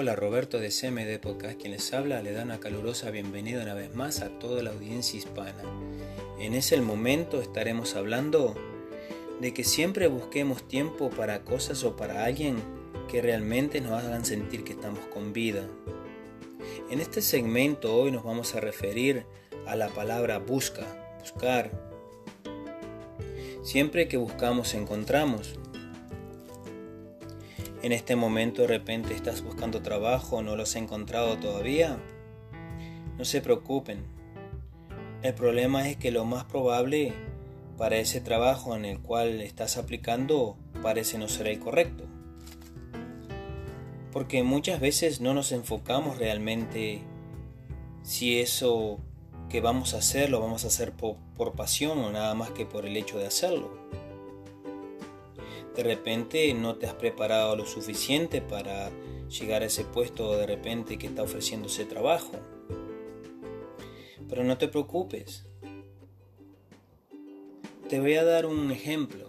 Hola Roberto de CMD Podcast, quien les habla, le da una calurosa bienvenida una vez más a toda la audiencia hispana. En ese momento estaremos hablando de que siempre busquemos tiempo para cosas o para alguien que realmente nos hagan sentir que estamos con vida. En este segmento hoy nos vamos a referir a la palabra busca, buscar. Siempre que buscamos encontramos. En este momento de repente estás buscando trabajo, no lo has encontrado todavía. No se preocupen. El problema es que lo más probable para ese trabajo en el cual estás aplicando parece no ser el correcto. Porque muchas veces no nos enfocamos realmente si eso que vamos a hacer lo vamos a hacer por, por pasión o nada más que por el hecho de hacerlo de repente no te has preparado lo suficiente para llegar a ese puesto de repente que está ofreciendo ese trabajo. Pero no te preocupes. Te voy a dar un ejemplo.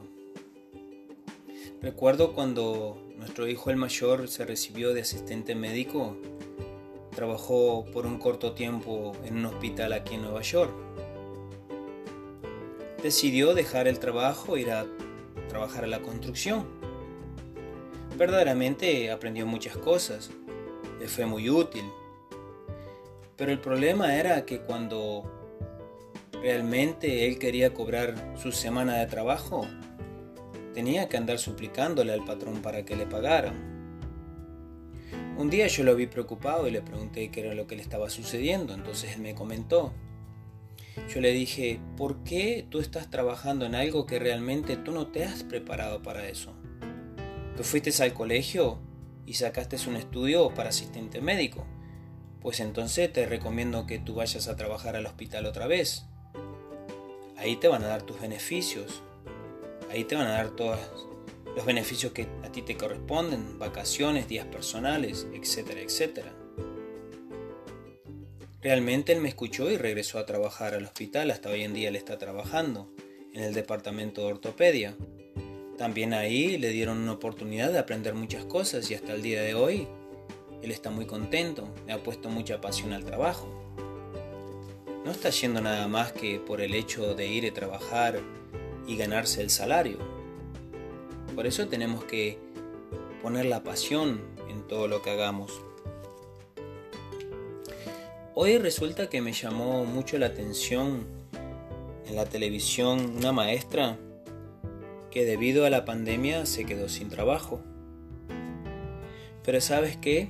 Recuerdo cuando nuestro hijo el mayor se recibió de asistente médico, trabajó por un corto tiempo en un hospital aquí en Nueva York. Decidió dejar el trabajo, ir a trabajar la construcción. Verdaderamente aprendió muchas cosas, le fue muy útil. Pero el problema era que cuando realmente él quería cobrar su semana de trabajo, tenía que andar suplicándole al patrón para que le pagaran. Un día yo lo vi preocupado y le pregunté qué era lo que le estaba sucediendo, entonces él me comentó yo le dije, ¿por qué tú estás trabajando en algo que realmente tú no te has preparado para eso? Tú fuiste al colegio y sacaste un estudio para asistente médico. Pues entonces te recomiendo que tú vayas a trabajar al hospital otra vez. Ahí te van a dar tus beneficios. Ahí te van a dar todos los beneficios que a ti te corresponden, vacaciones, días personales, etcétera, etcétera. Realmente él me escuchó y regresó a trabajar al hospital, hasta hoy en día él está trabajando en el departamento de ortopedia. También ahí le dieron una oportunidad de aprender muchas cosas y hasta el día de hoy él está muy contento, le ha puesto mucha pasión al trabajo. No está yendo nada más que por el hecho de ir a trabajar y ganarse el salario. Por eso tenemos que poner la pasión en todo lo que hagamos. Hoy resulta que me llamó mucho la atención en la televisión una maestra que debido a la pandemia se quedó sin trabajo. Pero sabes qué?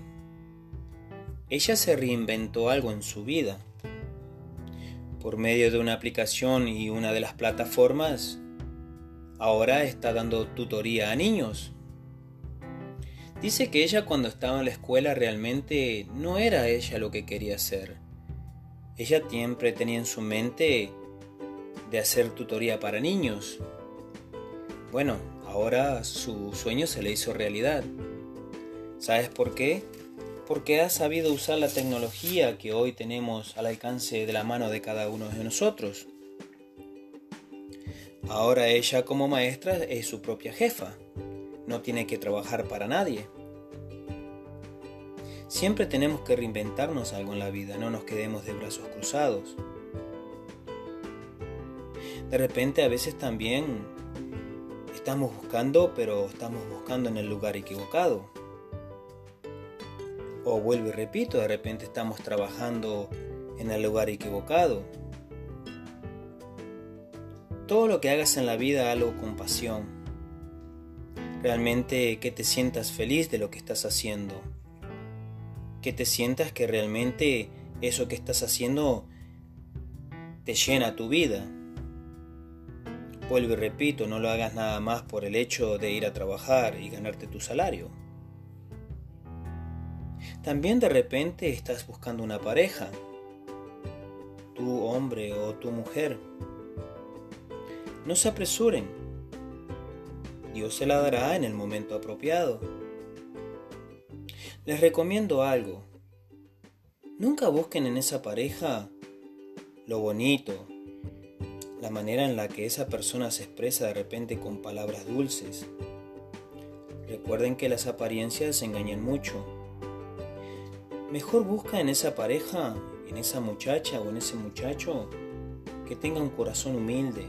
Ella se reinventó algo en su vida. Por medio de una aplicación y una de las plataformas, ahora está dando tutoría a niños. Dice que ella cuando estaba en la escuela realmente no era ella lo que quería hacer. Ella siempre tenía en su mente de hacer tutoría para niños. Bueno, ahora su sueño se le hizo realidad. ¿Sabes por qué? Porque ha sabido usar la tecnología que hoy tenemos al alcance de la mano de cada uno de nosotros. Ahora ella como maestra es su propia jefa no tiene que trabajar para nadie. Siempre tenemos que reinventarnos algo en la vida, no nos quedemos de brazos cruzados. De repente a veces también estamos buscando, pero estamos buscando en el lugar equivocado. O vuelvo y repito, de repente estamos trabajando en el lugar equivocado. Todo lo que hagas en la vida, hazlo con pasión realmente que te sientas feliz de lo que estás haciendo, que te sientas que realmente eso que estás haciendo te llena tu vida. Vuelvo y repito, no lo hagas nada más por el hecho de ir a trabajar y ganarte tu salario. También de repente estás buscando una pareja, tu hombre o tu mujer. No se apresuren, Dios se la dará en el momento apropiado. Les recomiendo algo. Nunca busquen en esa pareja lo bonito, la manera en la que esa persona se expresa de repente con palabras dulces. Recuerden que las apariencias engañan mucho. mejor busca en esa pareja, en esa muchacha o en ese muchacho que tenga un corazón humilde,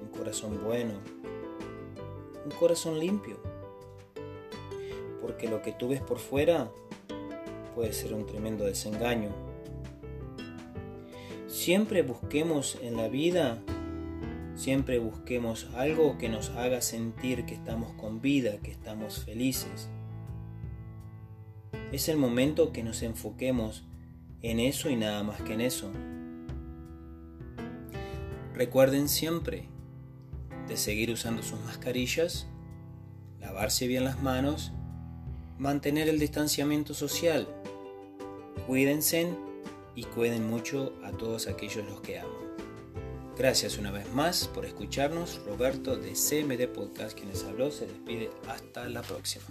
un corazón bueno, un corazón limpio. Porque lo que tú ves por fuera puede ser un tremendo desengaño. Siempre busquemos en la vida, siempre busquemos algo que nos haga sentir que estamos con vida, que estamos felices. Es el momento que nos enfoquemos en eso y nada más que en eso. Recuerden siempre de seguir usando sus mascarillas, lavarse bien las manos, mantener el distanciamiento social. Cuídense y cuiden mucho a todos aquellos los que amo. Gracias una vez más por escucharnos. Roberto de CMD Podcast, quienes habló, se despide. Hasta la próxima.